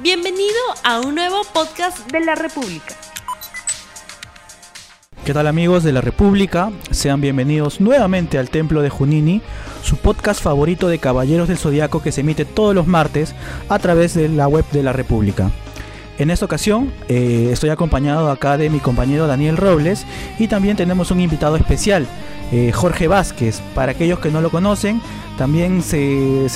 Bienvenido a un nuevo podcast de la República. ¿Qué tal amigos de la República? Sean bienvenidos nuevamente al Templo de Junini, su podcast favorito de Caballeros del Zodiaco que se emite todos los martes a través de la web de la República. En esta ocasión eh, estoy acompañado acá de mi compañero Daniel Robles y también tenemos un invitado especial, eh, Jorge Vázquez. Para aquellos que no lo conocen, también se,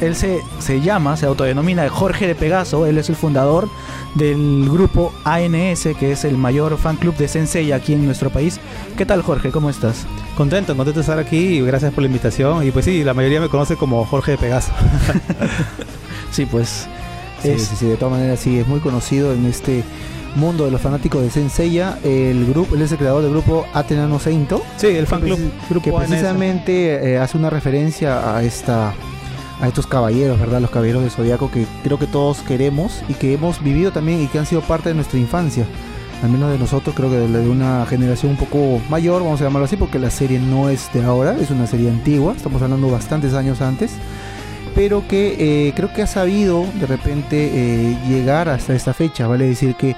él se, llama, se autodenomina Jorge de Pegaso. Él es el fundador del grupo ANS, que es el mayor fan club de Sensei aquí en nuestro país. ¿Qué tal, Jorge? ¿Cómo estás? Contento, contento de estar aquí y gracias por la invitación. Y pues sí, la mayoría me conoce como Jorge de Pegaso. sí, pues. Sí, sí, sí, de todas maneras sí, es muy conocido en este mundo de los fanáticos de Senseiya, el grupo, él es el creador del grupo Atenano Seinto. Sí, el fan club. que precisamente eh, hace una referencia a esta a estos caballeros, ¿verdad? Los caballeros del zodiaco que creo que todos queremos y que hemos vivido también y que han sido parte de nuestra infancia. Al menos de nosotros, creo que de una generación un poco mayor, vamos a llamarlo así, porque la serie no es de ahora, es una serie antigua, estamos hablando bastantes años antes pero que eh, creo que ha sabido de repente eh, llegar hasta esta fecha, vale decir que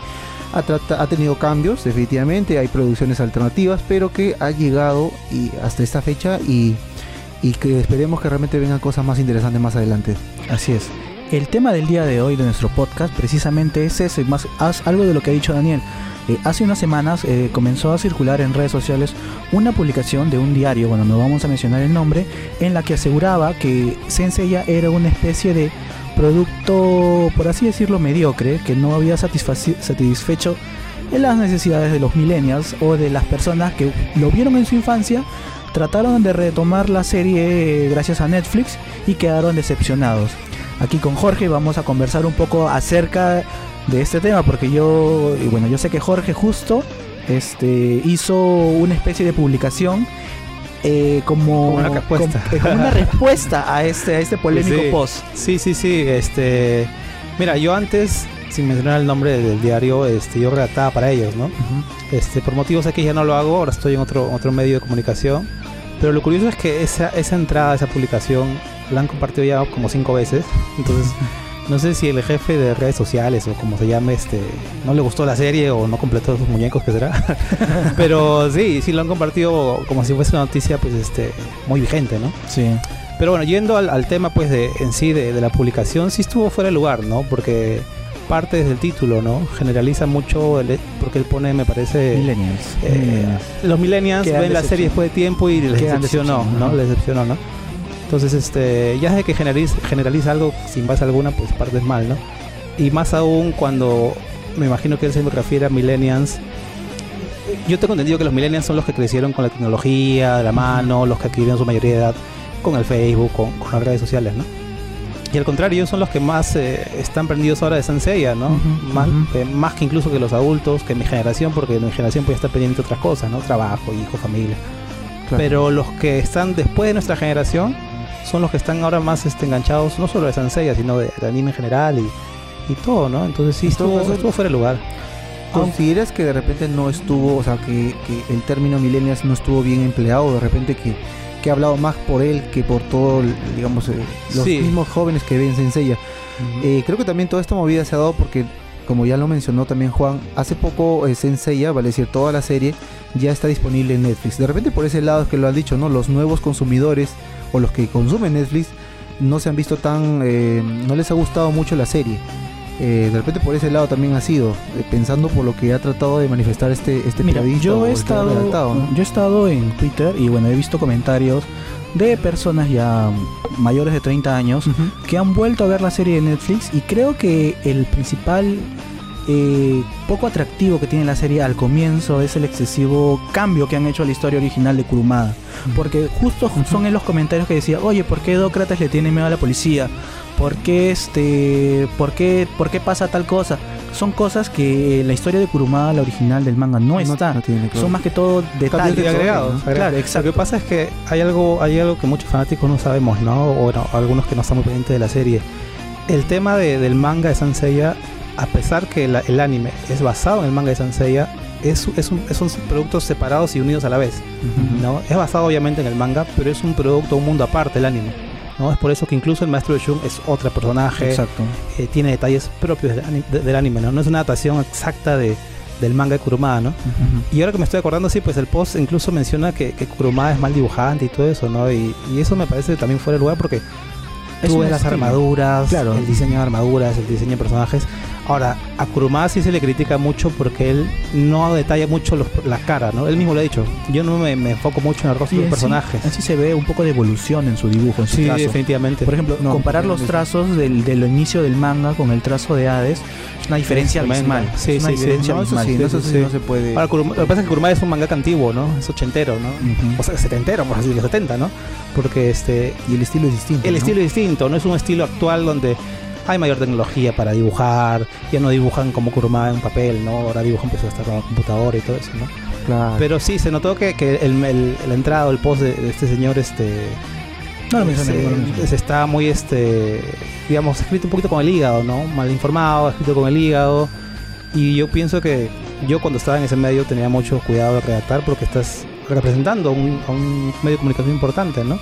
ha, tenido cambios, definitivamente, hay producciones alternativas, pero que ha llegado y hasta esta fecha y, que esperemos que realmente vengan cosas más interesantes más adelante. Así es. El tema del día de hoy de nuestro podcast precisamente es ese, más algo de lo que ha dicho Daniel. Eh, hace unas semanas eh, comenzó a circular en redes sociales una publicación de un diario, bueno, no vamos a mencionar el nombre, en la que aseguraba que Senseiya era una especie de producto, por así decirlo, mediocre, que no había satisfecho las necesidades de los millennials o de las personas que lo vieron en su infancia, trataron de retomar la serie gracias a Netflix y quedaron decepcionados. Aquí con Jorge vamos a conversar un poco acerca de este tema porque yo, bueno, yo sé que Jorge justo este, hizo una especie de publicación eh, como, una respuesta. Eh, como, una respuesta a este, a este polémico post. Sí, sí, sí. Este, mira, yo antes, sin mencionar el nombre del diario, este, yo redactaba para ellos, ¿no? este, por motivos aquí ya no lo hago, ahora estoy en otro, otro medio de comunicación. Pero lo curioso es que esa, esa entrada, esa publicación, la han compartido ya como cinco veces. Entonces, no sé si el jefe de redes sociales o como se llame, este, no le gustó la serie o no completó sus muñecos, que será. Pero sí, sí lo han compartido como si fuese una noticia, pues, este, muy vigente, ¿no? Sí. Pero bueno, yendo al, tema, pues, de, en sí de, la publicación, sí estuvo fuera de lugar, ¿no? Porque parte desde el título, ¿no? Generaliza mucho, porque él pone, me parece... Millennials. Eh, los millennials ven la serie después de tiempo y les decepcionó, ¿no? Les decepcionó, ¿no? Entonces, este, ya de que generaliza, generaliza algo sin base alguna, pues parte es mal, ¿no? Y más aún cuando me imagino que él se refiere a millennials. Yo tengo entendido que los millennials son los que crecieron con la tecnología de la mano, los que adquirieron su mayoría de edad con el Facebook, con, las redes sociales, ¿no? Y al contrario, ellos son los que más eh, están prendidos ahora de Sansella, ¿no? más, eh, más, que incluso que los adultos, que mi generación, porque mi generación puede estar pendiente de otras cosas, ¿no? Trabajo, hijo, familia. Pero los que están después de nuestra generación son los que están ahora más este, enganchados, no solo de Sanseiya, sino de, anime en general y, y, todo, ¿no? Entonces sí, estuvo, estuvo fuera de lugar. ¿Consideras que de repente no estuvo, o sea, que, el término millennials no estuvo bien empleado, de repente que, que ha hablado más por él que por todo, digamos, eh, los mismos jóvenes que ven Senseiya? Eh, creo que también toda esta movida se ha dado porque, como ya lo mencionó también Juan, hace poco eh, Senseiya, vale decir, toda la serie ya está disponible en Netflix. De repente por ese lado es que lo han dicho, ¿no? Los nuevos consumidores o los que consumen Netflix no se han visto tan, eh, no les ha gustado mucho la serie. Eh, de repente por ese lado también ha sido, eh, pensando por lo que ha tratado de manifestar este, este Mira, yo he, estado, yo he estado en Twitter y bueno, he visto comentarios de personas ya mayores de 30 años que han vuelto a ver la serie de Netflix y creo que el principal eh, poco atractivo que tiene la serie al comienzo es el excesivo cambio que han hecho a la historia original de Kurumada. Porque justo son en los comentarios que decía, oye, ¿por qué Dócrates le tiene miedo a la policía? ¿Por qué, este, por qué, por qué pasa tal cosa? Son cosas que la historia de Kurumada, la original del manga, no, está. Son más que todo detalles agregados. Claro, exacto. Lo que pasa es que hay algo, hay algo que muchos fanáticos no sabemos, ¿no? O algunos que no están muy pendientes de la serie. El tema del manga de Sanseiya a pesar que el anime es basado en el manga de Sanseiya, es, es un, son productos separados y unidos a la vez. ¿no? Es basado obviamente en el manga, pero es un producto, un mundo aparte el anime. ¿no? Es por eso que incluso el maestro de Shun es otro personaje. Exacto. Eh, tiene detalles propios del, anime, ¿no? No es una adaptación exacta de, del manga de Kurumada, ¿no? Y ahora que me estoy acordando, sí, pues el post incluso menciona que, que Kurumada es mal dibujante y todo eso, ¿no? Y, y eso me parece también fuera de lugar porque tú ves las armaduras, el diseño de armaduras, el diseño de personajes. Ahora, a Kurumada sí se le critica mucho porque él no detalla mucho los, la cara, ¿no? Él mismo lo ha dicho. Yo no me, enfoco mucho en el rostro de los personajes. así se ve un poco de evolución en su dibujo, en su sí, definitivamente. Por ejemplo, comparar los trazos del, del, inicio del manga con el trazo de Hades es una diferencia abismal. Sí, es una sí, diferencia abismal. Eso sí, no, se puede. Ahora, lo que pasa es que Kurumada es un manga antiguo, ¿no? Es ochentero, ¿no? O sea, setentero, por así decirlo, setenta, ¿no? Porque este... Y el estilo es distinto. El estilo es distinto, no es un estilo actual donde hay mayor tecnología para dibujar, ya no dibujan como Kurumada en papel, ¿no? Ahora dibujan pues hasta con la computadora y todo eso, ¿no? Claro. Pero sí, se notó que, que el, el, el, entrada el post de, este señor, este... No lo mencioné, se, está muy, este, digamos, escrito un poquito con el hígado, ¿no? Mal informado, escrito con el hígado. Y yo pienso que yo cuando estaba en ese medio tenía mucho cuidado de redactar porque estás representando un, a un medio de comunicación importante, ¿no?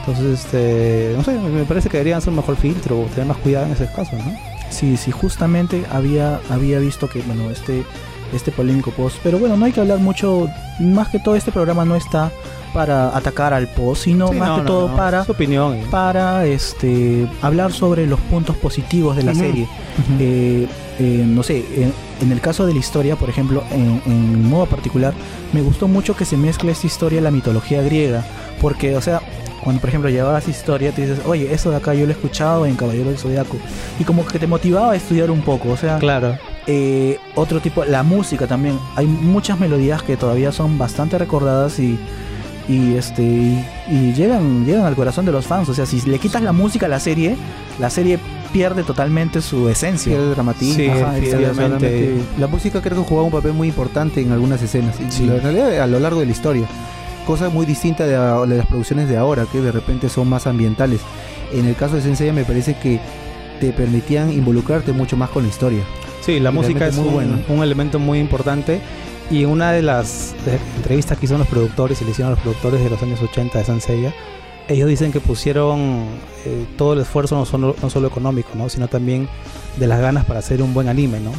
Entonces, este, no sé, me parece que deberían hacer un mejor filtro o tener más cuidado en ese caso, ¿no? Sí, sí, justamente había, había visto que, bueno, este, este polémico post, pero bueno, no hay que hablar mucho, más que todo este programa no está para atacar al post, sino más que todo para Su opinión, ¿eh? para este hablar sobre los puntos positivos de la serie. Eh, eh, no sé, en, el caso de la historia, por ejemplo, en, en modo particular, me gustó mucho que se mezcle esta historia a la mitología griega, porque, o sea, cuando, por ejemplo, llevabas historia, te dices, oye, eso de acá yo lo he escuchado en Caballero del Zodiaco. Y como que te motivaba a estudiar un poco. O sea, claro. Eh, otro tipo, la música también. Hay muchas melodías que todavía son bastante recordadas y, y este y, llegan, llegan al corazón de los fans. O sea, si le quitas la música a la serie, la serie pierde totalmente su esencia. Pierde dramatismo. Sí, La música creo que jugaba un papel muy importante en algunas escenas. Y en realidad a lo largo de la historia cosa muy distinta de, las producciones de ahora, que de repente son más ambientales. En el caso de Sensei me parece que te permitían involucrarte mucho más con la historia. Sí, la música es muy un, un, elemento muy importante. Y una de las eh, entrevistas que hicieron los productores y le hicieron a los productores de los años 80 de Sensei, ellos dicen que pusieron eh, todo el esfuerzo no solo, no solo económico, ¿no? sino también de las ganas para hacer un buen anime, ¿no?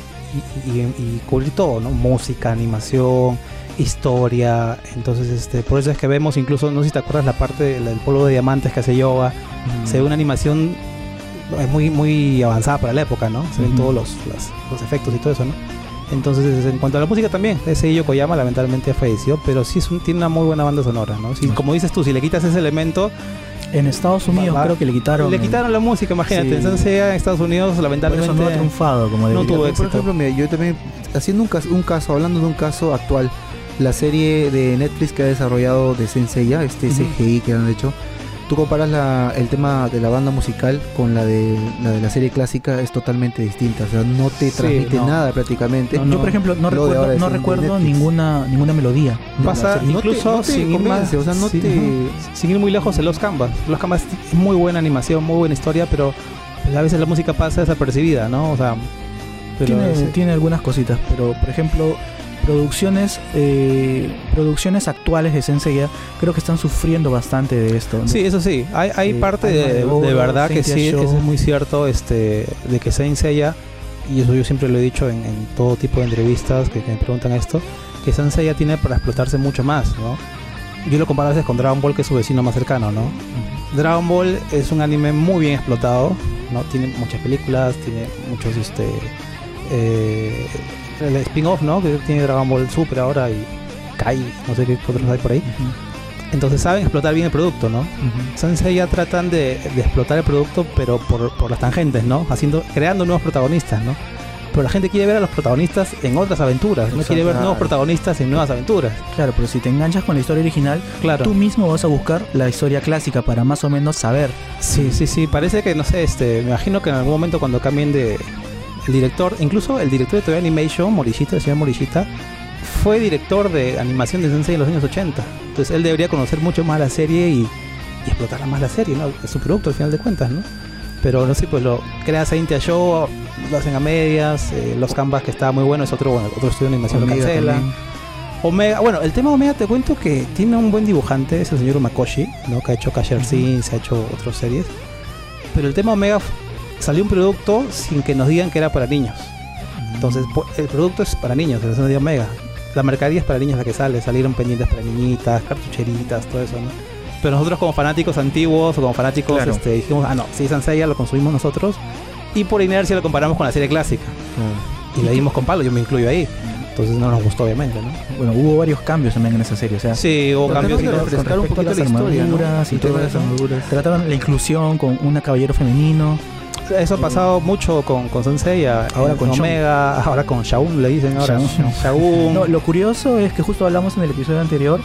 Y, y cubrir todo, ¿no? Música, animación, historia. Entonces, este, por eso es que vemos incluso, no sé si te acuerdas la parte del, polvo de diamantes que hace Yoga. Se ve una animación es muy, muy avanzada para la época, ¿no? Se ven todos los, los, efectos y todo eso, ¿no? Entonces, en cuanto a la música también, ese Yo Koyama lamentablemente ha fallecido, pero sí es tiene una muy buena banda sonora, ¿no? Si, como dices tú, si le quitas ese elemento... En Estados Unidos creo que le quitaron... Le quitaron la música, imagínate. Entonces en Estados Unidos lamentablemente... no ha triunfado como No tuvo éxito. Por ejemplo, mira, yo también, haciendo un caso, un caso, hablando de un caso actual, la serie de Netflix que ha desarrollado de Senseiya, este CGI que han hecho, tú comparas la, el tema de la banda musical con la de la de la serie clásica es totalmente distinta, o sea, no te transmite nada prácticamente. Yo por ejemplo no recuerdo, no recuerdo ninguna ninguna melodía. Pasa incluso sin, ir más, o sea, no te, sin ir muy lejos en Los Canvas. Los Canvas es muy buena animación, muy buena historia, pero a veces la música pasa desapercibida, ¿no? O sea, tiene, tiene algunas cositas, pero por ejemplo producciones eh, producciones actuales de Senseiya creo que están sufriendo bastante de esto. Sí, eso sí, hay, hay parte de, verdad que sí, es muy cierto este de que Senseiya, y eso yo siempre lo he dicho en, todo tipo de entrevistas que, me preguntan esto, que Senseiya tiene para explotarse mucho más, ¿no? Yo lo comparo a veces con Dragon Ball, que es su vecino más cercano, ¿no? Dragon Ball es un anime muy bien explotado, ¿no? Tiene muchas películas, tiene muchos este eh, el spin-off, ¿no? Que tiene Dragon Ball Super ahora y Kai, no sé qué otros hay por ahí. Entonces saben explotar bien el producto, ¿no? Uh ya tratan de, explotar el producto, pero por, las tangentes, ¿no? Haciendo, creando nuevos protagonistas, ¿no? Pero la gente quiere ver a los protagonistas en otras aventuras, no quiere ver nuevos protagonistas en nuevas aventuras. Claro, pero si te enganchas con la historia original, claro. tú mismo vas a buscar la historia clásica para más o menos saber. Sí, sí, sí, parece que, no sé, este, me imagino que en algún momento cuando cambien de, el director, incluso el director de Toei Animation, Morishita, el señor Morishita, fue director de animación de Sensei en los años 80. Entonces él debería conocer mucho más la serie y, explotar más la serie, ¿no? Es su producto al final de cuentas, ¿no? Pero no sé, pues lo crea Saint Show, lo hacen a medias, eh, los canvas que está muy bueno, es otro, bueno, otro estudio de animación lo cancela. Omega, bueno, el tema Omega te cuento que tiene un buen dibujante, es el señor Makoshi, ¿no? Que ha hecho Cashier Sin, se ha hecho otras series. Pero el tema Omega salió un producto sin que nos digan que era para niños. Entonces, el producto es para niños, el de Omega. La mercadería es para niños la que sale, salieron pendientes para niñitas, cartucheritas, todo eso, ¿no? Pero nosotros como fanáticos antiguos o como fanáticos este, dijimos, ah no, si es Anseiya lo consumimos nosotros y por inercia lo comparamos con la serie clásica. Y le dimos con palo, yo me incluyo ahí. Entonces no nos gustó obviamente, ¿no? Bueno, hubo varios cambios también en esa serie, o sea, sí, hubo cambios con respecto a las armaduras y todo eso. Trataban la inclusión con un caballero femenino. Eso ha pasado mucho con, con Sensei, ahora con Omega, ahora con Shaun, le dicen ahora. Shaun. No, lo curioso es que justo hablamos en el episodio anterior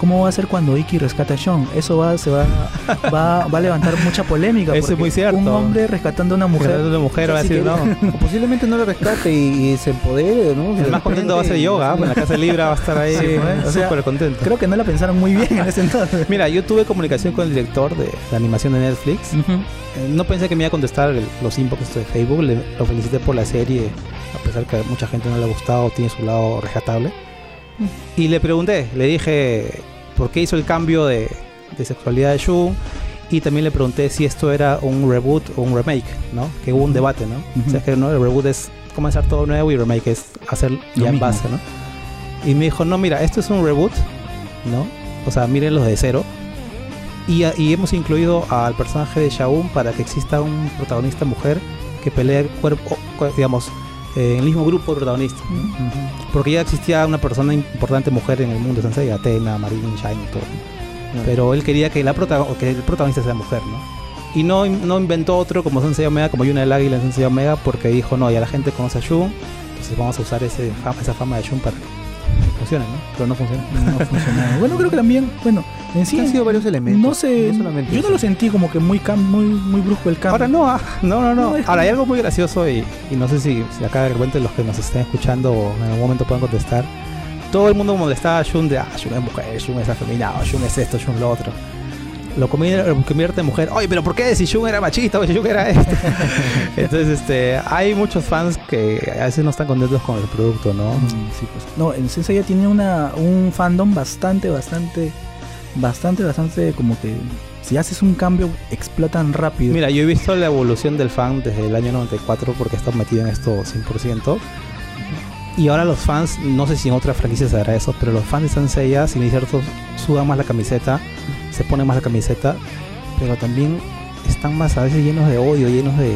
¿Cómo va a ser cuando Iki rescata a Sean? Eso va, se va, va, va a levantar mucha polémica. Eso es muy cierto. Un hombre rescatando a una mujer. Rescatando a una mujer va a decir, no. posiblemente no lo rescate y, se empodere, ¿no? El más contento va a ser yoga, pues la casa Libra va a estar ahí sí, súper contento. Creo que no la pensaron muy bien en ese entonces. Mira, yo tuve comunicación con el director de la animación de Netflix. Eh, no pensé que me iba a contestar los inbox de Facebook. Le, lo felicité por la serie, a pesar que a mucha gente no le ha gustado, tiene su lado rescatable. Y le pregunté, le dije, por qué hizo el cambio de, sexualidad de Shun. Y también le pregunté si esto era un reboot o un remake, ¿no? Que hubo un debate, ¿no? O sea, que ¿no? el reboot es comenzar todo nuevo y remake es hacer ya en base, ¿no? Y me dijo, no, mira, esto es un reboot, ¿no? O sea, mírenlo de cero. Y, y, hemos incluido al personaje de Shaun para que exista un protagonista mujer que pelee cuerpo, digamos, en el mismo grupo de protagonistas. Porque ya existía una persona importante mujer en el mundo de Sensei, Atena, Marin, Shine todo. Pero él quería que, la que el protagonista sea mujer, ¿no? Y no, no inventó otro como Sensei Omega, como Yuna del Águila en Sensei Omega, porque dijo, no, ya la gente conoce a Shun, entonces vamos a usar ese, esa fama de Shun para que ¿no? Pero no funciona. No funciona. bueno, creo que también, bueno, en sí han sido varios elementos. No sé, yo no lo sentí como que muy muy muy brusco el cambio. Ahora no, ah, no, no, no. Ahora hay algo muy gracioso y, y no sé si, si, acá de repente los que nos estén escuchando o en algún momento puedan contestar. Todo el mundo molestaba a Shun de, ah, Shun es mujer, Shun es afeminado, Shun es esto, Shun lo otro. Lo convierte en mujer. Oye, pero ¿por qué si Shun era machista o si Shun era este? Entonces, este, hay muchos fans que a veces no están contentos con el producto, ¿no? Mm, sí, pues. No, en Sensei ya tiene una, un fandom bastante, bastante bastante, bastante como que si haces un cambio explotan rápido. Mira, yo he visto la evolución del fan desde el año 94 porque estado metido en esto 100%. Y ahora los fans, no sé si en otras franquicias se hará eso, pero los fans de Senseiya, si es cierto, sudan más la camiseta, se ponen más la camiseta, pero también están más a veces llenos de odio, llenos de,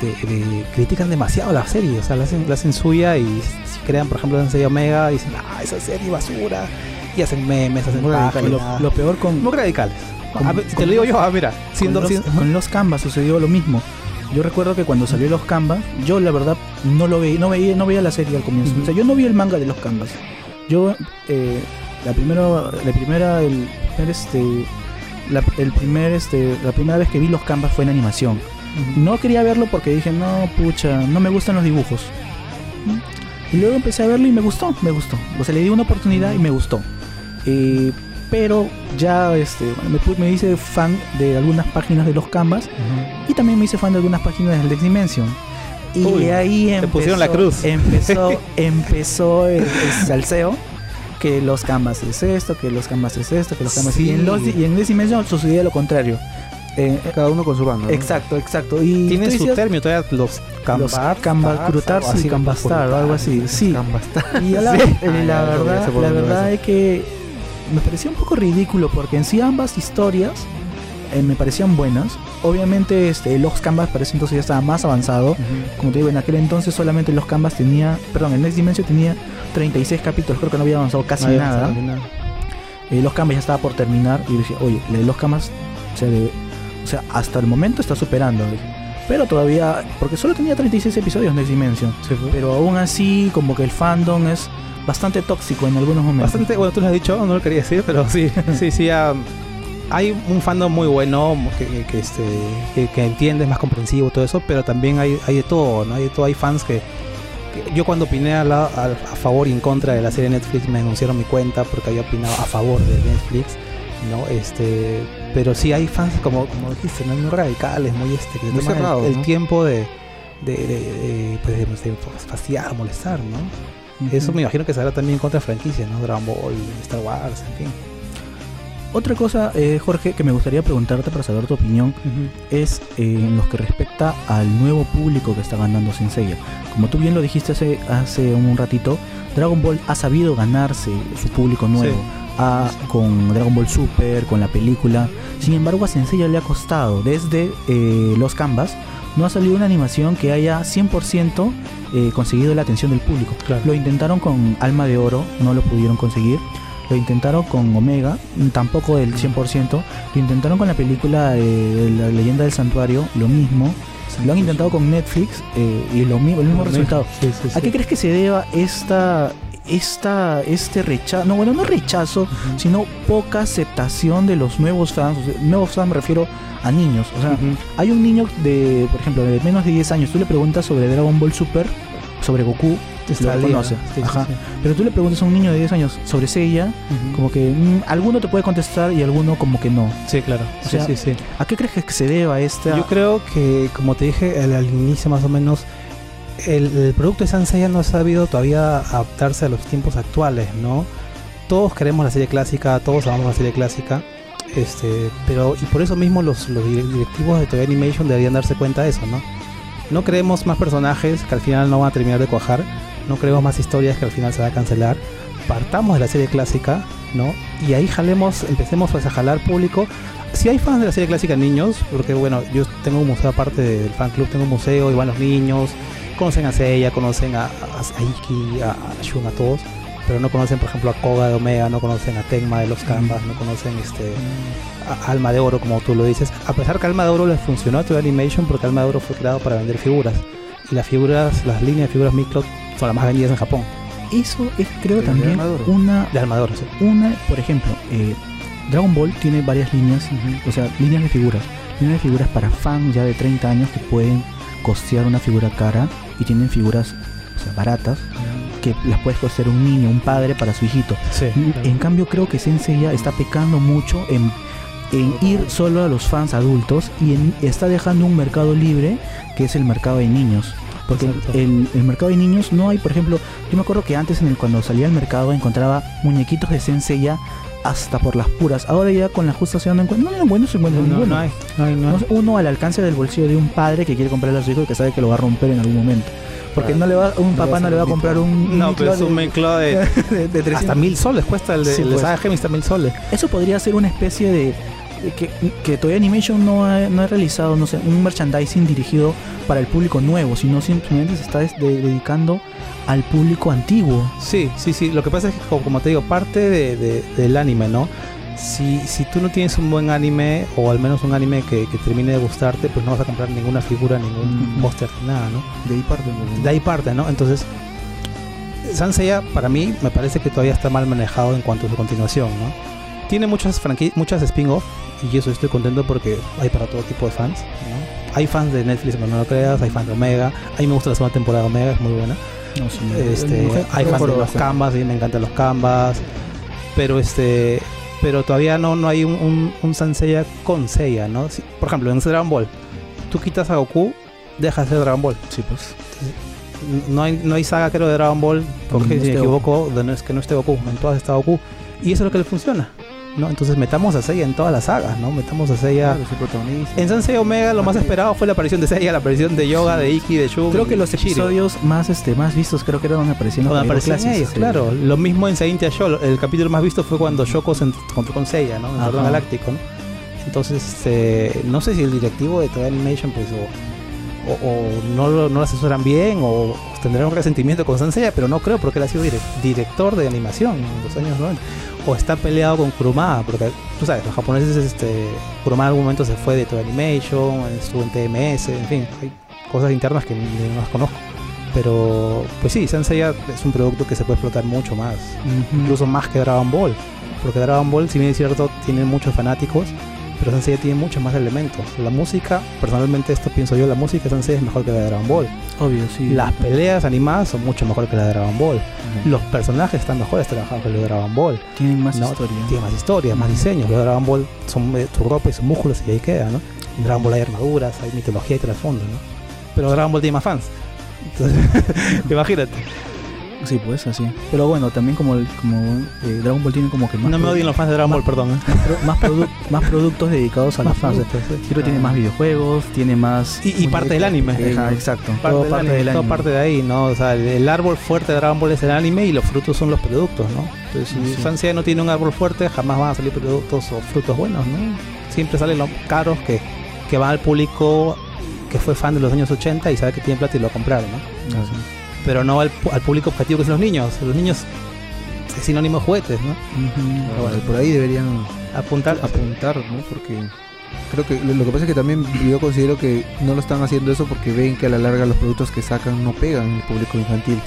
de, critican demasiado la serie, o sea, la hacen, la hacen suya y si crean, por ejemplo, Senseiya Omega, dicen, ah, esa serie basura, y hacen memes, hacen lo, peor con. Muy radicales. te lo digo yo, ah, mira, siendo, con, los, Canvas sucedió lo mismo. Yo recuerdo que cuando salió los Canvas, yo la verdad no lo veía, no veía, no veía la serie al comienzo. O sea, yo no vi el manga de los Canvas. Yo eh, la primera, la primera, el este, la, el primer, este, la primera vez que vi los Canvas fue en animación. No quería verlo porque dije, no, pucha, no me gustan los dibujos. Y luego empecé a verlo y me gustó, me gustó. O sea, le di una oportunidad y me gustó. Eh, pero ya este, me, hice fan de algunas páginas de los Canvas y también me hice fan de algunas páginas del Dex Dimension. Y ahí empezó, la cruz. Empezó, empezó el, salseo que los canvas es esto, que los canvas es esto, que los canvas y en los y en sucedía lo contrario. Eh, Cada uno con su banda. Exacto, exacto. Y tiene su término todavía los Canvas, Crutar, y Cambastar o algo así. Sí. Y la, eh, la verdad, la verdad es que me parecía un poco ridículo porque en sí ambas historias eh, me parecían buenas. Obviamente este, los Canvas parece entonces ya estaba más avanzado. Como te digo, en aquel entonces solamente los Canvas tenía, perdón, el Next Dimension tenía 36 capítulos, creo que no había avanzado casi nada. Eh, los Canvas ya estaba por terminar y decía, oye, los Canvas o sea, hasta el momento está superando. Pero todavía, porque solo tenía 36 episodios Next Dimension. pero aún así, como que el fandom es bastante tóxico en algunos momentos. Bastante, bueno, tú lo has dicho, no lo quería decir, pero sí, sí, sí. Hay un fandom muy bueno que, que, este, que, entiende, es más comprensivo, todo eso, pero también hay, hay de todo, ¿no? Hay de todo, hay fans que, yo cuando opiné a, a, favor y en contra de la serie Netflix me anunciaron mi cuenta porque había opinado a favor de Netflix, ¿no? Este, pero sí hay fans como, como dijiste, ¿no? muy radicales, muy este, que muy el, tiempo de, de, de, de, pues, de, fastidiar, molestar, ¿no? Eso me imagino que será también contra franquicias, ¿no? Dragon Ball, Star Wars, en fin. Otra cosa, eh, Jorge, que me gustaría preguntarte para saber tu opinión es eh, en lo que respecta al nuevo público que está ganando Sensei. Como tú bien lo dijiste hace, hace un ratito, Dragon Ball ha sabido ganarse su público nuevo. con Dragon Ball Super, con la película. Sin embargo, a Sensei le ha costado. Desde eh, los Canvas no ha salido una animación que haya 100% conseguido la atención del público. Lo intentaron con Alma de Oro, no lo pudieron conseguir. Lo intentaron con Omega, tampoco del 100%. Lo intentaron con la película de La leyenda del santuario, lo mismo. Lo han intentado con Netflix eh, y lo mismo, el mismo resultado. ¿A qué crees que se deba esta, esta, este rechazo? No, bueno, no rechazo, sino poca aceptación de los nuevos fans. nuevos fans me refiero a niños. O sea, hay un niño de, por ejemplo, de menos de 10 años, tú le preguntas sobre Dragon Ball Super, sobre Goku, lo conoce. Pero tú le preguntas a un niño de 10 años sobre Seiya, como que mm, alguno te puede contestar y alguno como que no. Sí, claro. sí, sí, sí. ¿A qué crees que se deba esta? Yo creo que, como te dije al, inicio más o menos, el, producto de Sanseiya no ha sabido todavía adaptarse a los tiempos actuales, ¿no? Todos queremos la serie clásica, todos amamos la serie clásica. Este, pero y por eso mismo los, los directivos de Toy Animation deberían darse cuenta de eso, ¿no? No creemos más personajes que al final no van a terminar de cuajar no creemos más historias que al final se va a cancelar. Partamos de la serie clásica, ¿no? Y ahí jalemos, empecemos pues, a jalar público. Si hay fans de la serie clásica niños, porque bueno, yo tengo un museo aparte del fan club, tengo un museo y van los niños, conocen a Seiya, conocen a, a, Iki, a, Shun, a todos, pero no conocen por ejemplo a Koga de Omega, no conocen a Tenma de los Canvas, no conocen este a Alma de Oro como tú lo dices. A pesar que Alma de Oro les funcionó a Toy Animation porque Alma de Oro fue creado para vender figuras. Y las figuras, las líneas de figuras Micro son las más vendidas en Japón. Eso es, creo, también una. De armador, sí. Una, por ejemplo, eh, Dragon Ball tiene varias líneas, o sea, líneas de figuras. Líneas de figuras para fans ya de 30 años que pueden costear una figura cara y tienen figuras o sea, baratas que las puedes costear un niño, un padre para su hijito. en cambio, creo que Sensei ya está pecando mucho en, en ir solo a los fans adultos y en, está dejando un mercado libre que es el mercado de niños. Porque en el mercado de niños no hay, por ejemplo, yo me acuerdo que antes en el, cuando salía al mercado encontraba muñequitos de Sensei ya hasta por las puras. Ahora ya con la ajustación no encuentro. No, bueno, se encuentra no, no, hay, no, hay, no Uno al alcance del bolsillo de un padre que quiere comprarle a su hijo y que sabe que lo va a romper en algún momento. Porque no le va, un papá no le va a comprar un. No, pero es un miclo de, de, hasta mil soles cuesta el de, sí, el pues. mil soles. Eso podría ser una especie de que, que Toy Animation no ha, no ha realizado no sé, un merchandising dirigido para el público nuevo, sino simplemente se está dedicando al público antiguo. Sí, sí, sí. Lo que pasa es que, como te digo, parte de, del anime, ¿no? Si, si tú no tienes un buen anime, o al menos un anime que, termine de gustarte, pues no vas a comprar ninguna figura, ningún póster, nada, ¿no? De ahí parte, ¿no? De ahí parte, ¿no? Entonces, Sanseiya, para mí, me parece que todavía está mal manejado en cuanto a su continuación, ¿no? Tiene muchas muchas spin-off, y eso estoy contento porque hay para todo tipo de fans. Hay fans de Netflix, no lo creas, hay fans de Omega. A mí me gusta la segunda temporada de Omega, es muy buena. este, hay fans de los Canvas, y me encantan los Canvas. Pero este pero todavía no, no hay un, un, un Sanseiya con Seiya, ¿no? por ejemplo, en Dragon Ball, tú quitas a Goku, dejas de ser Dragon Ball. Sí, pues. No hay, no hay saga creo de Dragon Ball, porque si me equivoco, de no es que no esté Goku, en todas está Goku. Y eso es lo que le funciona. ¿No? Entonces metamos a Seiya en todas las sagas, ¿no? Metamos a Seiya. en Sansei Omega lo más esperado fue la aparición de Seiya, la aparición de Yoga, de Iki, de Shu. Creo que los episodios más este más vistos creo que eran donde aparecían los aparecían ellos, claro. Lo mismo en Saint Show, el capítulo más visto fue cuando Shoko se encontró con Seiya, ¿no? En el Galáctico, ¿no? Entonces, este, no sé si el directivo de Toei Animation pues o, no, no, lo asesoran bien o tendrán un resentimiento con Sanseiya, pero no creo porque él ha sido director de animación en los años 90 o está peleado con Kurumada, porque tú sabes, los japoneses, este, Kurumada en algún momento se fue de Toy Animation, estuvo en TMS, en fin, hay cosas internas que no las conozco. Pero, pues sí, Senseiya es un producto que se puede explotar mucho más, incluso más que Dragon Ball, porque Dragon Ball, si bien es cierto, tiene muchos fanáticos, pero Sensei tiene muchos más elementos. La música, personalmente esto pienso yo, la música de Sensei es mejor que la de Dragon Ball. Obvio, sí. Las peleas animadas son mucho mejor que la de Dragon Ball. Los personajes están mejores trabajados que los de Dragon Ball. Tienen más historia. Tienen más historia, más diseños. Los de Dragon Ball son su ropa y sus músculos y ahí queda, ¿no? En Dragon Ball hay armaduras, hay mitología y trasfondo, ¿no? Pero Dragon Ball tiene más fans. Entonces, imagínate. Sí, pues así. Pero bueno, también como, como eh, Dragon Ball tiene como que más. No me odien los fans de Dragon Ball, perdón. ¿eh? Más, más productos dedicados a los fans. Que tiene más videojuegos, tiene más. Y, parte del anime. exacto. todo parte del anime. Todo parte de ahí, ¿no? O sea, el árbol fuerte de Dragon Ball es el anime y los frutos son los productos, ¿no? Entonces, si Francia no tiene un árbol fuerte, jamás van a salir productos o frutos buenos, ¿no? Siempre salen los caros que, que van al público que fue fan de los años 80 y sabe que tiene plata y lo compraron, ¿no? Pero no al, público objetivo que son los niños. Los niños es sinónimo de juguetes, ¿no? por ahí deberían apuntar, apuntar, ¿no? Porque creo que lo que pasa es que también yo considero que no lo están haciendo eso porque ven que a la larga los productos que sacan no pegan en el público infantil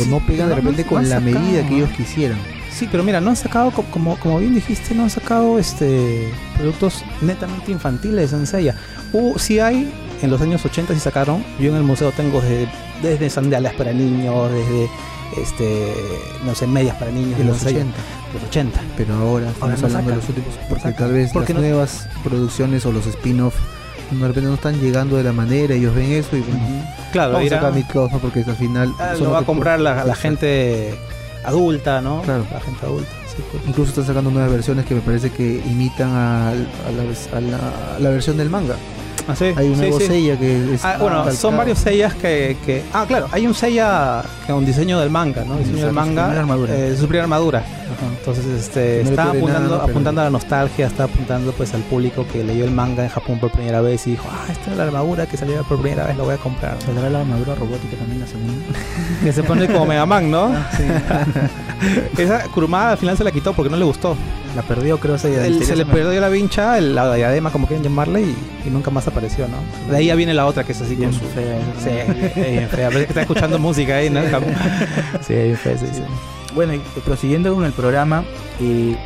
o no pegan de repente con la medida que ellos quisieran. Sí, pero mira, no han sacado, como, como bien dijiste, no han sacado este productos netamente infantiles en Seiya. Uh, sí hay, en los años 80 sí sacaron, yo en el museo tengo desde, desde sandalias para niños, desde este no sé, medias para niños de los 80. Los 80. Pero ahora estamos hablando de los últimos, porque tal vez las nuevas producciones o los spin-off de repente no están llegando de la manera, ellos ven eso y bueno, claro, vamos a sacar ¿no? porque al final ah, lo va a comprar la, la gente adulta, ¿no? Claro. La gente adulta. Pues. Incluso están sacando nuevas versiones que me parece que imitan a, la, versión del manga. Ah, sí, hay un nuevo sella que es ah, bueno son varios sellas que, que, ah claro hay un sella que es un diseño del manga no diseño del manga su armadura, eh, su primera armadura. Entonces este está apuntando apuntando a la nostalgia está apuntando pues al público que leyó el manga en Japón por primera vez y dijo ah esta es la armadura que salió por primera vez la voy a comprar saldrá la armadura robótica también la segunda que se pone como Mega Man no ah, sí. esa Kurumada al final se la quitó porque no le gustó. La perdió, creo. Se, se le perdió la vincha, la diadema, como quieren llamarle, y, nunca más apareció, ¿no? De ahí ya viene la otra que es así con su. Fea, sí, bien fea. Parece que está escuchando música ahí, ¿no? Sí, bien fea, sí, sí. Bueno, y prosiguiendo con el programa, eh,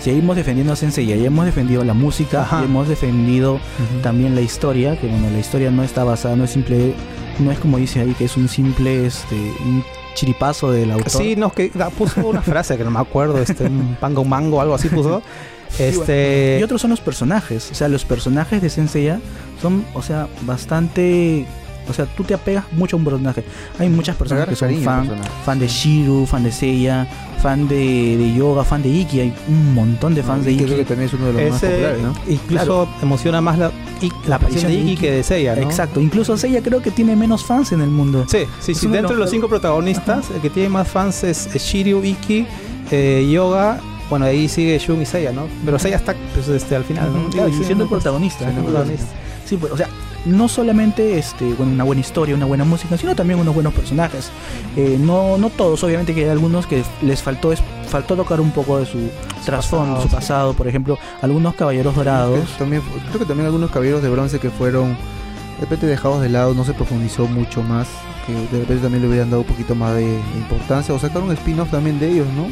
seguimos defendiendo a Sensei, ya hemos defendido la música, hemos defendido también la historia, que bueno, la historia no está basada, no es simple, no es como dice ahí, que es un simple, este, chiripazo del autor. Sí, no, que puso una frase que no me acuerdo, este, un pango mango, algo así puso. Este... Y otros son los personajes, o sea, los personajes de Senseiya son, o sea, bastante o sea, tú te apegas mucho a un personaje. Hay muchas personas que son fan, fan de Shiru, fan de Seiya, fan de, Yoga, fan de Iki. Hay un montón de fans de Iki. Creo que también es uno de los más populares, ¿no? Incluso emociona más la, la aparición de Iki, que de Seiya, ¿no? Exacto. Incluso Seiya creo que tiene menos fans en el mundo. Sí, sí, sí. Dentro de los cinco protagonistas, el que tiene más fans es, Shiryu, Iki, eh, Yoga bueno, ahí sigue Shun y Seiya, ¿no? Pero Seiya está pues, este, al final, ¿no? Claro, siendo el protagonista. protagonista. Sí, pues, o sea, no solamente este, bueno, una buena historia, una buena música, sino también unos buenos personajes. Eh, no, no todos, obviamente que hay algunos que les faltó, es, faltó tocar un poco de su trasfondo, su pasado, por ejemplo, algunos caballeros dorados. también, creo que también algunos caballeros de bronce que fueron de repente dejados de lado, no se profundizó mucho más, que de repente también le hubieran dado un poquito más de importancia, o sacaron un spin-off también de ellos, ¿no?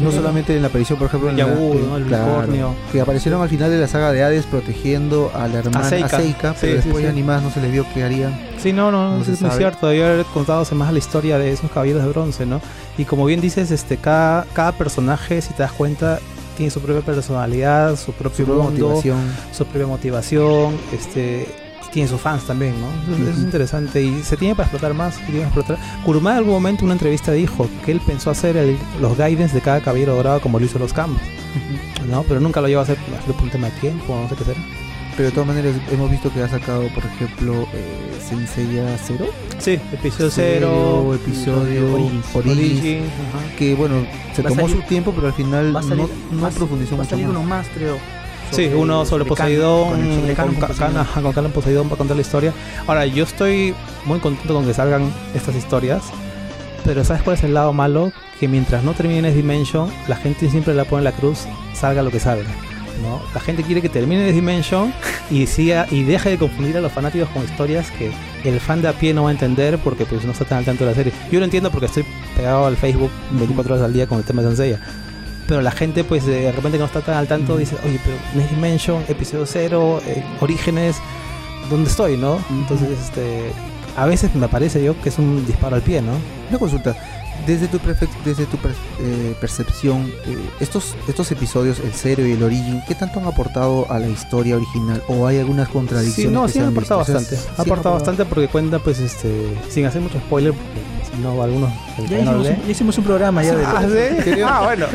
No solamente en la aparición, por ejemplo, en el que aparecieron al final de la saga de Hades protegiendo a la hermana Seika, pero después ya ni más no se les vio qué harían. Sí, no, no, no, es muy cierto. Debería haber contado más la historia de esos caballeros de bronce, ¿no? Y como bien dices, este cada, cada personaje, si te das cuenta, tiene su propia personalidad, su propio su motivación, su propia motivación, este tiene sus fans también, ¿no? es interesante y se tiene para explotar más. Tiene explotar. Kuruma en algún momento en una entrevista dijo que él pensó hacer los guidance de cada caballero dorado como lo hizo los campos, ¿no? Pero nunca lo llevó a hacer por un tema de tiempo, no sé qué será. Pero de todas maneras hemos visto que ha sacado, por ejemplo, eh, Senseiya 0. Sí, episodio 0, episodio Origins, que bueno, se tomó su tiempo, pero al final no, no profundizó va mucho. Va a salir uno más, creo. Sí, uno sobre Poseidón, con, con, con Poseidón para contar la historia. Ahora, yo estoy muy contento con que salgan estas historias, pero ¿sabes cuál es el lado malo? Que mientras no termine Dimension, la gente siempre la pone en la cruz, salga lo que salga. ¿no? La gente quiere que termine Dimension y siga y deje de confundir a los fanáticos con historias que el fan de a pie no va a entender porque pues no está tan al tanto de la serie. Yo lo entiendo porque estoy pegado al Facebook 24 horas al día con el tema de Senseiya pero la gente pues de repente no está tan al tanto dice, oye, pero Next Dimension, episodio 0, eh, Orígenes, ¿dónde estoy, no? Entonces, este, a veces me parece yo que es un disparo al pie, ¿no? Una consulta. Desde tu, desde tu eh, percepción, eh, estos, estos episodios, el cero y el origen, ¿qué tanto han aportado a la historia original? ¿O hay algunas contradicciones? Sí, no, sí han aportado bastante. ha aportado bastante porque cuenta, pues, este, sin hacer mucho spoiler, porque no, algunos. Ya hicimos, un, hicimos, un, programa ya de. Ah, ¿sí? ah bueno.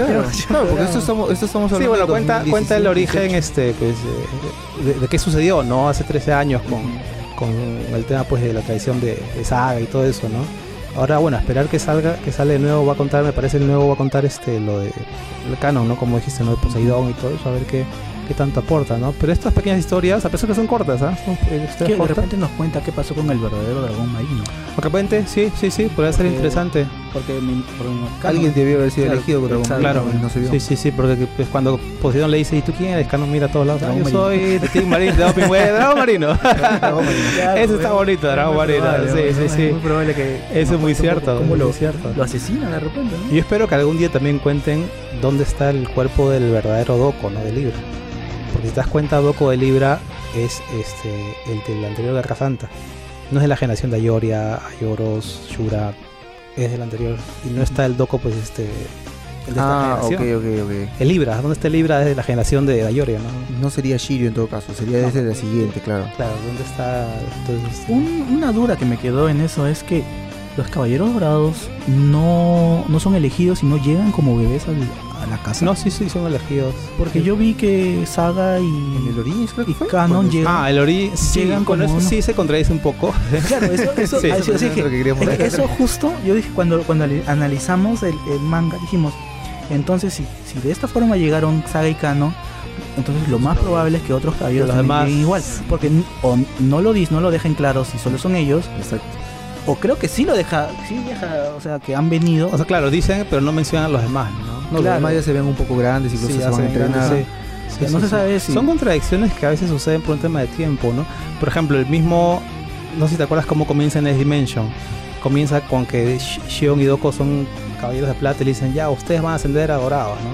Claro, porque esto estamos, esto estamos hablando. Sí, bueno, cuenta, cuenta el origen, este, pues, de, de, qué sucedió, ¿no? Hace 13 años con, con el tema, pues, de la tradición de, de saga y todo eso, ¿no? Ahora, bueno, esperar que salga, que sale de nuevo, va a contar, me parece el nuevo va a contar este lo de el canon, ¿no? Como dijiste, ¿no? De Poseidón y todo eso, a ver qué, qué tanto aporta, ¿no? Pero estas pequeñas historias, a pesar que son cortas, ¿ah? Eh, de repente nos cuenta qué pasó con el verdadero dragón marino. De repente, sí, sí, sí, podría ser interesante. Porque alguien debió haber sido elegido por dragón claro, marino, no se vio. Sí, sí, sí, porque pues, cuando Poseidón le dice, ¿y tú quién eres? Canon mira a todos lados. yo soy de Team Marino, de Dragón Marino. Eso está bonito, Dragón Marino. Sí, sí, sí. Es muy probable que... Eso es muy cierto. ¿Cómo lo, cierto. lo asesinan de repente, ¿no? Yo espero que algún día también cuenten dónde está el cuerpo del verdadero Doko, ¿no? Del libro. Porque si te das cuenta, Doko de Libra es este el del anterior Guerra Santa. No es de la generación de Ayoria, Ayoros, Shura, es del anterior. Y no está el Doko, pues este. El de ah, ok, ok, ok. El Libra, ¿dónde está el Libra? Es de la generación de Ayoria, ¿no? No sería Shiryu en todo caso, sería desde la siguiente, claro. Claro, ¿dónde está? Entonces, una duda que me quedó en eso es que los caballeros dorados no, no son elegidos y no llegan como bebés al, la casa. No, sí, sí, son elegidos. Porque yo vi que Saga y, el Ori, y Canon llegan. Ah, el Ori llegan con eso sí se contradice un poco. Claro, eso, eso, sí, eso, que eso justo, yo dije, cuando, cuando analizamos el, manga, dijimos, entonces si, si de esta forma llegaron Saga y Canon, entonces lo más probable es que otros caballeros demás igual, porque o no lo dis, no lo dejen claro si solo son ellos, Exacto o creo que sí lo deja, sí deja, o sea, que han venido. O sea, claro, dicen, pero no mencionan a los demás, ¿no? No, los demás ya se ven un poco grandes y sí, se van a entrenar. no se sabe si... Son contradicciones que a veces suceden por un tema de tiempo, ¿no? Por ejemplo, el mismo, no sé si te acuerdas cómo comienza en Next Dimension. Comienza con que Shion y Doko son caballeros de plata y le dicen, ya, ustedes van a ascender a dorados, ¿no?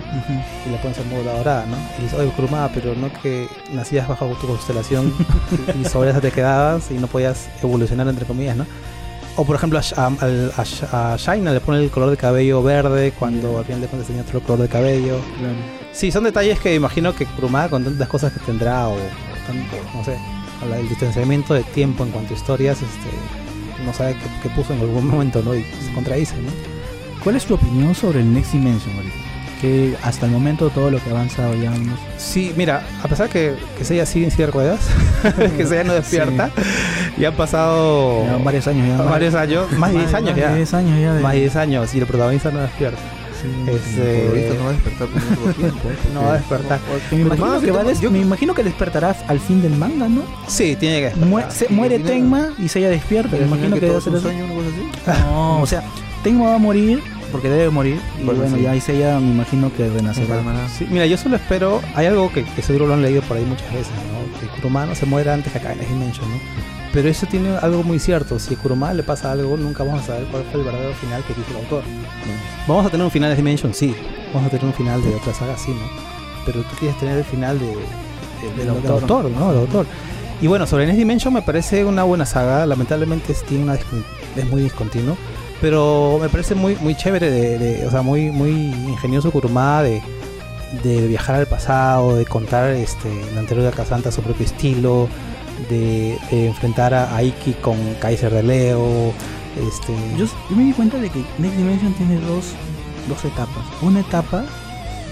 Y le ponen ser modo dorada, ¿no? Y dice, oye, Kurumada, pero no que nacías bajo tu constelación y sobre esa te quedabas y no podías evolucionar, entre comillas, ¿no? O por ejemplo a, Shaina le pone el color de cabello verde cuando al final de cuentas tenía otro color de cabello. Sí, son detalles que imagino que Kurumada con tantas cosas que tendrá o, tanto, no sé, el distanciamiento de tiempo en cuanto a historias, este, no sabe qué, puso en algún momento, ¿no? Y se contradice, ¿no? ¿Cuál es tu opinión sobre el Next Dimension ahorita? Que hasta el momento todo lo que ha avanzado ya Sí, mira, a pesar que, que Seiya sigue en silla de ruedas, que Seiya no despierta, ya han pasado varios años ya. Varios años, más de 10 años ya. Más de 10 años ya. Más de 10 años y el protagonista no despierta. Sí, este... no va a despertar por mucho tiempo. no va a despertar. Me imagino, que, va yo... me imagino que despertarás al fin del manga, ¿no? Sí, tiene que despertar. muere Tenma y Seiya despierta. Me imagino que, debe ser un sueño, así. No, o sea, Tenma va a morir porque debe morir. Y bueno, ya ahí ya me imagino que renacerá. Sí, mira, yo solo espero. Hay algo que, seguro lo han leído por ahí muchas veces, ¿no? Que Kurumano se muera antes que acá en la Dimension, ¿no? Pero eso tiene algo muy cierto. Si a Kurumada le pasa algo, nunca vamos a saber cuál fue el verdadero final que quiso el autor. Vamos a tener un final de Dimension, sí. Vamos a tener un final de otra saga, sí, ¿no? Pero tú quieres tener el final de, del, autor, ¿no? Del autor. Y bueno, sobre Next Dimension me parece una buena saga. Lamentablemente tiene una, es muy discontinuo pero me parece muy muy chévere, de, o sea, muy muy ingenioso Kurumada de, de viajar al pasado, de contar este, el anterior de Casanta su propio estilo, de, enfrentar a, Aiki con Kaiser de Leo. Este... Yo, yo, me di cuenta de que Next Dimension tiene dos, dos etapas. Una etapa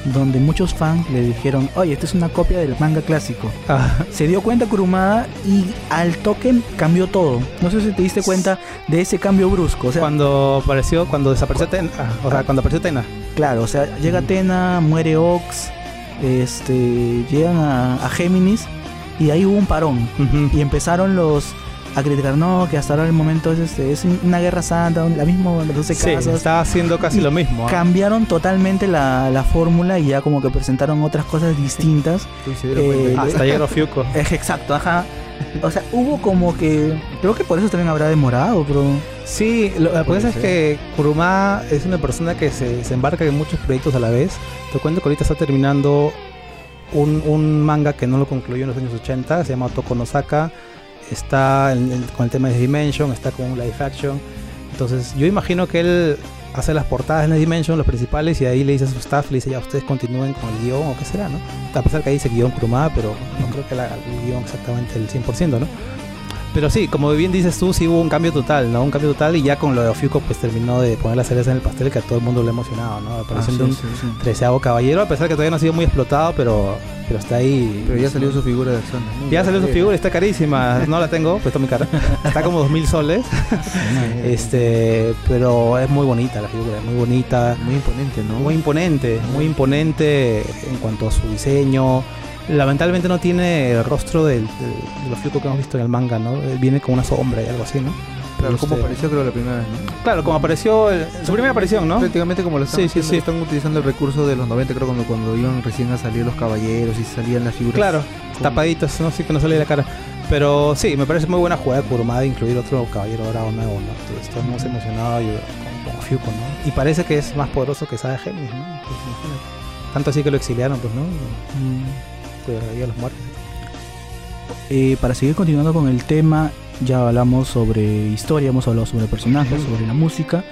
donde muchos fans le dijeron, oye, esta es una copia del manga clásico. Ah. Se dio cuenta Kurumada y al toque cambió todo. No sé si te diste cuenta de ese cambio brusco. cuando apareció, cuando desapareció Tena, ah, o sea, cuando apareció Tena. Claro, o sea, llega Tena, muere Ox, este, llegan a, Géminis y ahí hubo un parón. Y empezaron los a criticar, no, que hasta ahora el momento es, este, es una guerra santa, la misma, los sí, estaba haciendo casi lo mismo. ¿ah? Cambiaron totalmente la, la fórmula y ya como que presentaron otras cosas distintas. Eh, hasta llegó Fiuco. Es exacto, ajá. O sea, hubo como que. Creo que por eso también habrá demorado, pero. Sí, lo que pasa es que Kuruma es una persona que se, se, embarca en muchos proyectos a la vez. Te cuento que ahorita está terminando un, un manga que no lo concluyó en los años 80, se llama Tokonosaka está con el tema de Dimension, está con live action. Entonces, yo imagino que él hace las portadas en la Dimension, los principales, y ahí le dice a su staff, le dice ya ustedes continúen con el guion o qué será, ¿no? A pesar que ahí dice guion Kurumada, pero no creo que haga el guion exactamente el 100%, ¿no? Pero sí, como bien dices tú, sí hubo un cambio total, ¿no? Un cambio total y ya con lo de Ofiuco pues terminó de poner la cereza en el pastel que a todo el mundo le ha emocionado, ¿no? Ah, un treceavo caballero, a pesar que todavía no ha sido muy explotado, pero, pero está ahí. Pero ya salió su figura de acción. Ya salió su figura, está carísima, no la tengo, pues está muy cara. Está como dos mil soles. este, pero es muy bonita la figura, muy bonita. Muy imponente, ¿no? Muy imponente, muy imponente en cuanto a su diseño lamentablemente no tiene el rostro del, de los que hemos visto en el manga, ¿no? Viene con una sombra y algo así, ¿no? Claro, como este, apareció creo la primera vez, ¿no? Claro, como apareció su primera aparición, ¿no? Prácticamente como lo están sí, sí, sí. están utilizando el recurso de los 90, creo, cuando, cuando iban recién a salir los caballeros y salían las figuras. Claro, tapaditos, ¿no? Sí que no salía la cara. Pero sí, me parece muy buena jugada de Kurumada incluir otro caballero dorado nuevo, ¿no? Entonces, estamos emocionados con, con Fiuco, ¿no? Y parece que es más poderoso que Saga Gemis, ¿no? Tanto así que lo exiliaron, pues, ¿no? Mm los eh, para seguir continuando con el tema, ya hablamos sobre historia, hemos hablado sobre personajes, sobre la música.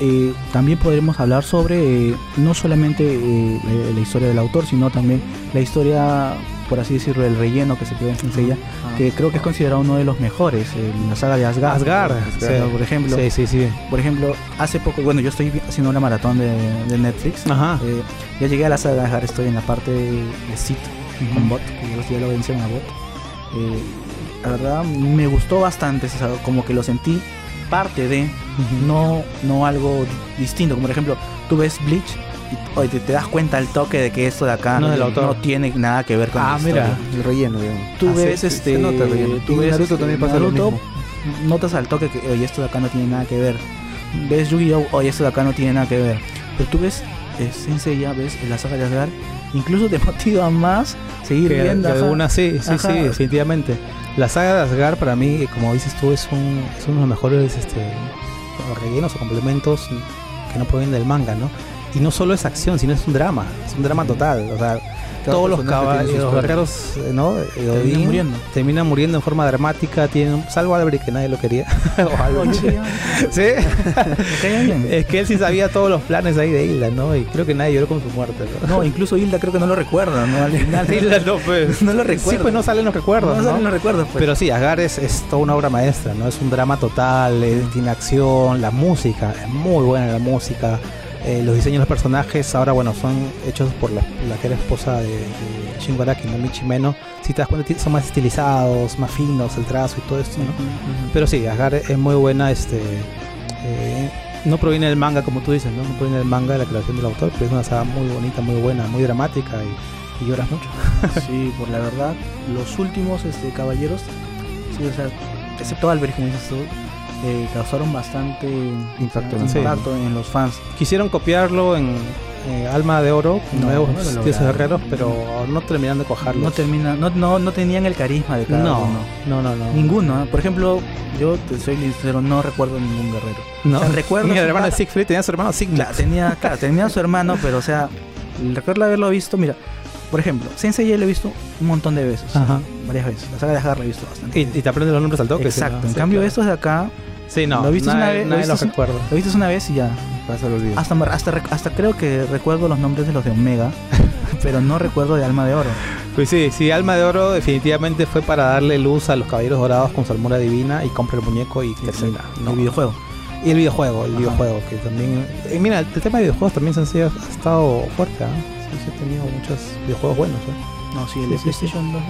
Eh, también podremos hablar sobre eh, no solamente la historia del autor, sino también la historia, por así decirlo, del relleno que se quedó en Senseiya, ah. que creo que es considerado uno de los mejores, en la saga de Asgard. Asgard, por ejemplo. Sí, sí, sí. Por ejemplo, hace poco, bueno, yo estoy haciendo una maratón de, Netflix. Ajá. ya llegué a la saga de Asgard, estoy en la parte de Sith con bot, que ya lo vencieron a bot. Eh, la verdad me gustó bastante, como que lo sentí parte de, no, no algo distinto. Como por ejemplo, tú ves Bleach y te, das cuenta al toque de que esto de acá no, tiene nada que ver con ah, mira, el relleno. Tú ah, ves este, tú ves Naruto también pasa Naruto, notas al toque que oye esto de acá no tiene nada que ver. Ves Yu-Gi-Oh, oye esto de acá no tiene nada que ver. Pero tú ves Sensei ya ves en la saga de Asgard incluso te motiva más seguir viendo. una, sí, sí, sí, definitivamente. La saga de Asgard para mí, como dices tú, es, un, es uno de los mejores este, rellenos o complementos que no provienen del manga, ¿no? Y no solo es acción, sino es un drama, es un drama total. O sea, todos los caballos, los guerreros, ¿no? Terminan muriendo. Terminan muriendo en forma dramática, tienen, salvo Albrecht que nadie lo quería. o ¿Sí? es que él sí sabía todos los planes ahí de Hilda, ¿no? Y creo que nadie lloró con su muerte. No, incluso Hilda creo que no lo recuerda, ¿no? Al final Hilda no, pues. no lo recuerda. Sí, pues no salen los recuerdos. No, ¿no? salen los recuerdos, pues. Pero sí, Asgard es, es, toda una obra maestra, ¿no? Es un drama total, tiene acción, la música, es muy buena la música. Eh, los diseños de los personajes ahora, bueno, son hechos por la, que era esposa de, de Shingaraki, no Michimeno. Si te das cuenta, son más estilizados, más finos el trazo y todo esto, ¿no? Pero sí, Asgard es muy buena, este... Eh, no proviene del manga, como tú dices, ¿no? No proviene del manga de la creación del autor, pero es una saga muy bonita, muy buena, muy dramática y, lloras mucho. sí, por la verdad, los últimos este, caballeros, sí, o sea, excepto Albert, como dices tú, eh, causaron bastante impacto, en los fans. Quisieron copiarlo en eh, Alma de Oro, nuevos dioses guerreros, pero no terminan de cojarlos. No, termina, no, no, no tenían el carisma de cada no, uno. No, no, no. Ninguno. ¿eh? Por ejemplo, yo te soy sincero, no recuerdo ningún guerrero. No. recuerdo. Mi hermano Siegfried tenía su hermano Siegfried. tenía, claro, tenía su hermano, pero o sea, recuerdo haberlo visto, mira, por ejemplo, Sensei ya lo he visto un montón de veces. Varias veces. La saga de Agar la he visto bastante. Y, te aprendes los nombres al toque. Exacto. en cambio, estos de acá Sí, no. Lo viste una vez. Lo viste, recuerdo. Lo viste una vez y ya. Pasa el olvido. Hasta, hasta, hasta creo que recuerdo los nombres de los de Omega, pero no recuerdo de Alma de Oro. Pues sí, sí, Alma de Oro definitivamente fue para darle luz a los Caballeros Dorados con su divina y compra el muñeco y termina. ¿no? El videojuego. Y el videojuego, el videojuego, que también... Eh, mira, el tema de videojuegos también sencillo ha estado fuerte, ¿eh? Sí, sí, ha tenido muchos videojuegos buenos, ¿eh? No, sí, el de PlayStation 2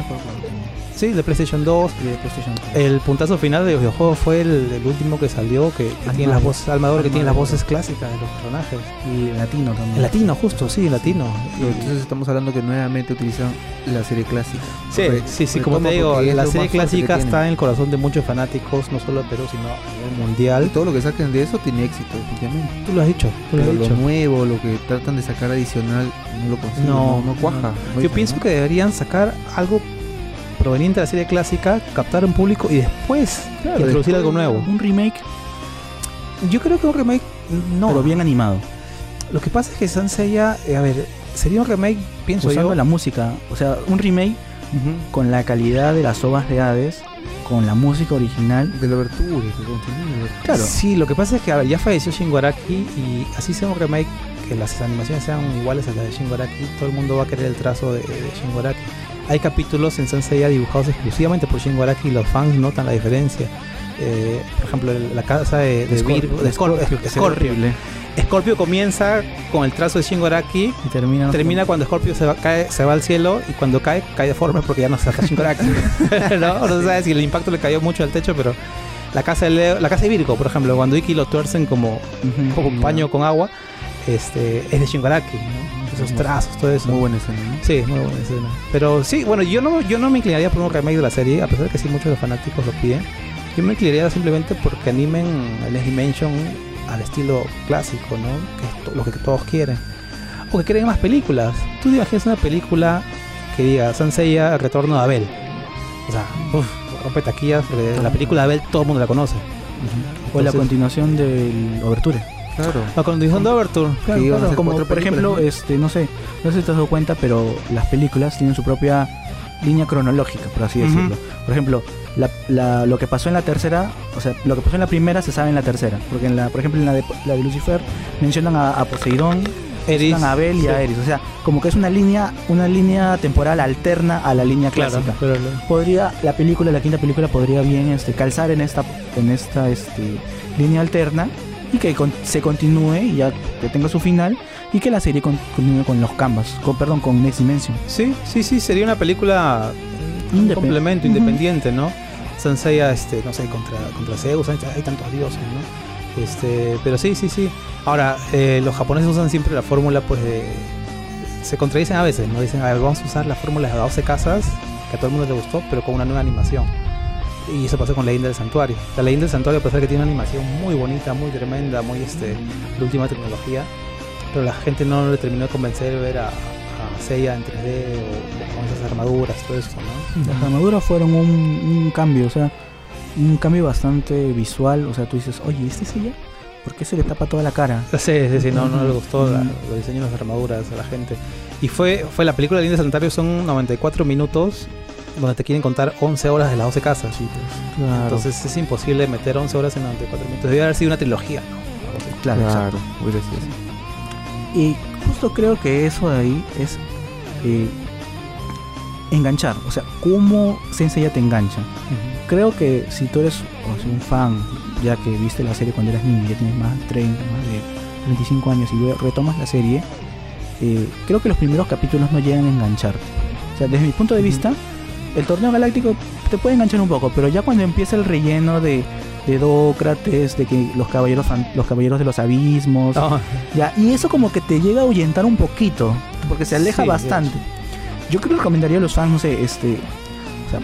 Sí, de PlayStation 2. Y de PlayStation 3. El puntazo final de los videojuegos fue el, último que salió, que, tiene las voces, Almador, que tiene las voces clásicas de los personajes. Y el latino también. El latino, justo, sí, el latino. entonces estamos hablando que nuevamente utilizan la serie clásica. Sí, sí, sí, como te digo, la serie clásica está en el corazón de muchos fanáticos, no solo de Perú, sino a nivel mundial. Y todo lo que saquen de eso tiene éxito, definitivamente. Tú lo has dicho, tú lo has dicho. Lo nuevo, lo que tratan de sacar adicional, no lo consiguen, no, no, cuaja. Yo pienso que deberían sacar algo proveniente de la serie clásica, captar un público y después introducir algo nuevo. Un remake. Yo creo que un remake no. Pero bien animado. Lo que pasa es que Sanseiya, eh, a ver, sería un remake, pienso Usando la música. O sea, un remake con la calidad de las ovas de Hades con la música original. De la abertura, Claro. Sí, lo que pasa es que ya falleció Shinguaraki y así sea un remake que las animaciones sean iguales a las de Shinguaraki, todo el mundo va a querer el trazo de, de. Hay capítulos en Senseiya dibujados exclusivamente por Shinguaraki y los fans notan la diferencia. Eh, por ejemplo, la casa de, de, Scorpio, de Scorpio, es horrible. Scorpio comienza con el trazo de Shingaraki y termina, termina cuando Scorpio se va, cae, se va al cielo y cuando cae, cae deforme porque ya no se hace Shingaraki. ¿no? no se sabe si el impacto le cayó mucho al techo, pero la casa de la casa de Virgo, por ejemplo, cuando Iki lo tuercen como, como un paño con agua, este, es de Shingaraki, Esos trazos, todo eso. Muy buena escena, Sí, muy buena escena. Pero sí, bueno, yo no, yo no me inclinaría por un remake de la serie, a pesar de que sí muchos de los fanáticos lo piden. Yo me inclinaría simplemente porque animen el Dimension al estilo clásico, ¿no? Que es lo que todos quieren. O que creen más películas. Tú te imaginas una película que diga Sanseiya, Retorno de Abel. O sea, uff, rompe taquillas, la película de Abel todo el mundo la conoce. o la continuación del Overture. Claro. La continuación de Overture. Claro, como por ejemplo, este, no sé, no sé si te has dado cuenta, pero las películas tienen su propia línea cronológica, por así decirlo. Por ejemplo, la, lo que pasó en la tercera, o sea, lo que pasó en la primera se sabe en la tercera. Porque en la, por ejemplo, en la de, la de Lucifer mencionan a, Poseidón, Eris, a Abel y a Eris. O sea, como que es una línea, una línea temporal alterna a la línea clásica. podría, la película, la quinta película podría bien este, calzar en esta, en esta este, línea alterna y que se continúe y ya que tenga su final y que la serie continúe con los canvas, con, perdón, con Next Dimension. Sí, sí, sí, sería una película un complemento independiente, ¿no? Sanseiya, este, no sé, contra, contra Zeus, hay, tantos dioses, ¿no? Este, pero sí, sí, sí. Ahora, eh, los japoneses usan siempre la fórmula, pues, de, se contradicen a veces, ¿no? Dicen, a ver, vamos a usar la fórmula de 12 casas, que a todo el mundo le gustó, pero con una nueva animación. Y eso pasó con la Leyenda del Santuario. La Leyenda del Santuario, a pesar de que tiene una animación muy bonita, muy tremenda, muy este, de última tecnología, pero la gente no le terminó de convencer de ver a, Seiya en 3D o con esas armaduras, todo eso, ¿no? Las armaduras fueron un, cambio, o sea, un cambio bastante visual, o sea, tú dices, oye, ¿este Seiya? ¿Por qué se le tapa toda la cara? Sí, sí, sí, no, no le gustó la, los diseños de las armaduras a la gente. Y fue, fue la película de Linda Santario, son 94 minutos donde te quieren contar 11 horas de las 12 casas. Pues. Entonces es imposible meter 11 horas en 94 minutos. Debe haber sido una trilogía, ¿no? Claro, claro. Y justo creo que eso de ahí es eh, enganchar. O sea, cómo Sensei ya te engancha. Creo que si tú eres un fan, ya que viste la serie cuando eras niño, ya tienes más de 30, más de 25 años y retomas la serie, eh, creo que los primeros capítulos no llegan a engancharte. O sea, desde mi punto de vista, el torneo galáctico te puede enganchar un poco, pero ya cuando empieza el relleno de de Dócrates, de que los caballeros los caballeros de los abismos. Ah. Ya, y eso como que te llega a ahuyentar un poquito, porque se aleja bastante. Yo creo que recomendaría a los fans, no sé, este, o sea,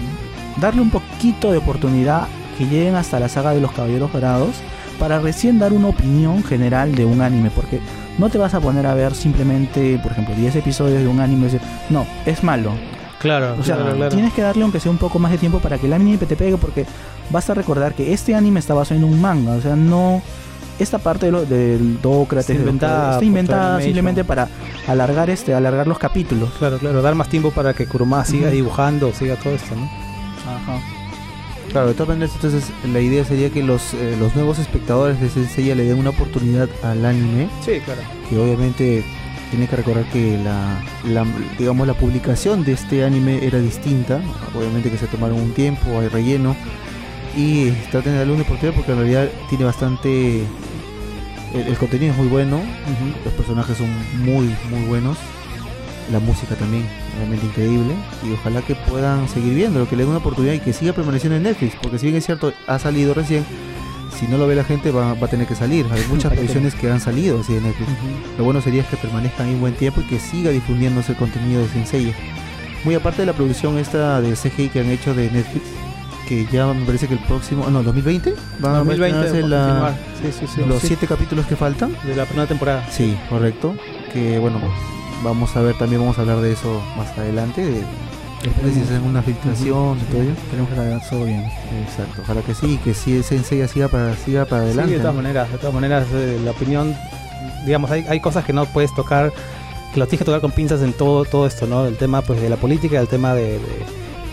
darle un poquito de oportunidad que lleguen hasta la saga de los caballeros dorados para recién dar una opinión general de un anime, porque no te vas a poner a ver simplemente, por ejemplo, 10 episodios de un anime. No, es malo. Claro, o sea, tienes que darle aunque sea un poco más de tiempo para que el anime te pegue, porque vas a recordar que este anime está basado en un manga, o sea, no esta parte de lo, del Dócrates está inventada, está inventada simplemente para alargar este, alargar los capítulos. Claro, claro, dar más tiempo para que Kuruma siga dibujando, siga todo esto, ¿no? Ajá. Claro, de todas maneras, entonces la idea sería que los, eh, los nuevos espectadores de Senseiya le den una oportunidad al anime. Sí, claro. Que obviamente tiene que recordar que la, digamos la publicación de este anime era distinta. Obviamente que se tomaron un tiempo hay relleno. Y traten de darle una oportunidad porque en realidad tiene bastante el, contenido es muy bueno. Los personajes son muy muy buenos. La música también realmente increíble. Y ojalá que puedan seguir viendo que le den una oportunidad y que siga permaneciendo en Netflix porque si bien es cierto ha salido recién si no lo ve la gente va, a tener que salir. Hay muchas producciones que han salido así de Netflix. Lo bueno sería que permanezcan ahí un buen tiempo y que siga difundiéndose el contenido de Sensei. Muy aparte de la producción esta de CGI que han hecho de Netflix, que ya me parece que el próximo, no, 2020, van 2020 a los siete capítulos que faltan. De la primera temporada. Sí, correcto. Que bueno, vamos a ver, también vamos a hablar de eso más adelante, de Después si hacen una filtración y todo ello. Tenemos que saber todo bien. Exacto. Ojalá que sí, que sí Sensei siga para, siga para adelante. Sí, de todas maneras, de todas maneras, eh, la opinión, digamos, hay, hay cosas que no puedes tocar, que lo tienes que tocar con pinzas en todo, todo esto, ¿no? El tema pues de la política, el tema de,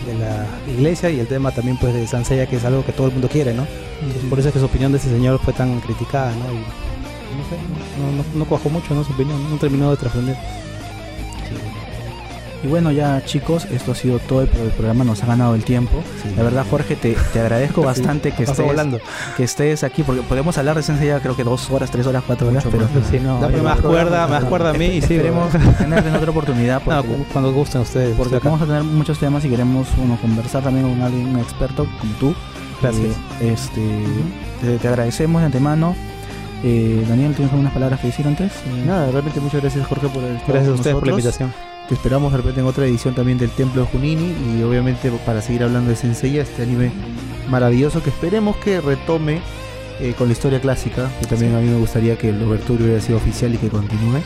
de la iglesia y el tema también pues de Sansella que es algo que todo el mundo quiere, ¿no? por eso es que su opinión de ese señor fue tan criticada, ¿no? Y, no sé, no, no, no cuajó mucho, ¿no? Su opinión, no terminó de trascender. Y bueno, ya chicos, esto ha sido todo el, programa, nos ha ganado el tiempo. La verdad, Jorge, te, agradezco bastante que, estés, que estés aquí, porque podemos hablar de ciencia ya creo que dos horas, tres horas, cuatro horas, pero si no, dame más cuerda, más cuerda a mí y sí, queremos tener en otra oportunidad. cuando gusten ustedes. Porque vamos a tener muchos temas y queremos uno, conversar también con alguien, un experto como tú. Gracias. Eh, este, te, agradecemos de antemano. Eh, Daniel, ¿tienes algunas palabras que decir antes? Nada, realmente muchas gracias Jorge por el Gracias a ustedes por la invitación. Te esperamos de repente en otra edición también del Templo de Junini y obviamente para seguir hablando de Senseiya, este anime maravilloso que esperemos que retome eh, con la historia clásica, que también a mí me gustaría que el Overture hubiera sido oficial y que continúe.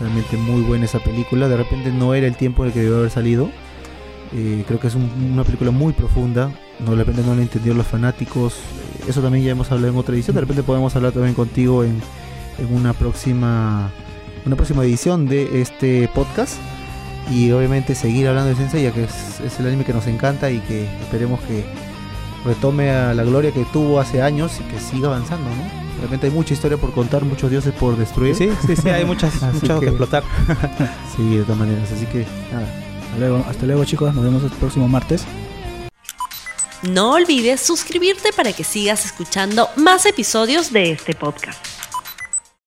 Realmente muy buena esa película, de repente no era el tiempo en el que debió haber salido. Eh, creo que es una película muy profunda, no, de repente no la entendieron los fanáticos, eso también ya hemos hablado en otra edición, de repente podemos hablar también contigo en, una próxima una próxima edición de este podcast y obviamente seguir hablando de Sensei, ya que es, el anime que nos encanta y que esperemos que retome a la gloria que tuvo hace años y que siga avanzando, ¿no? Realmente hay mucha historia por contar, muchos dioses por destruir. Sí, sí, sí, hay muchas, muchas que, explotar. sí, de todas maneras. Así que nada. Hasta luego, hasta luego chicos, nos vemos el próximo martes. No olvides suscribirte para que sigas escuchando más episodios de este podcast.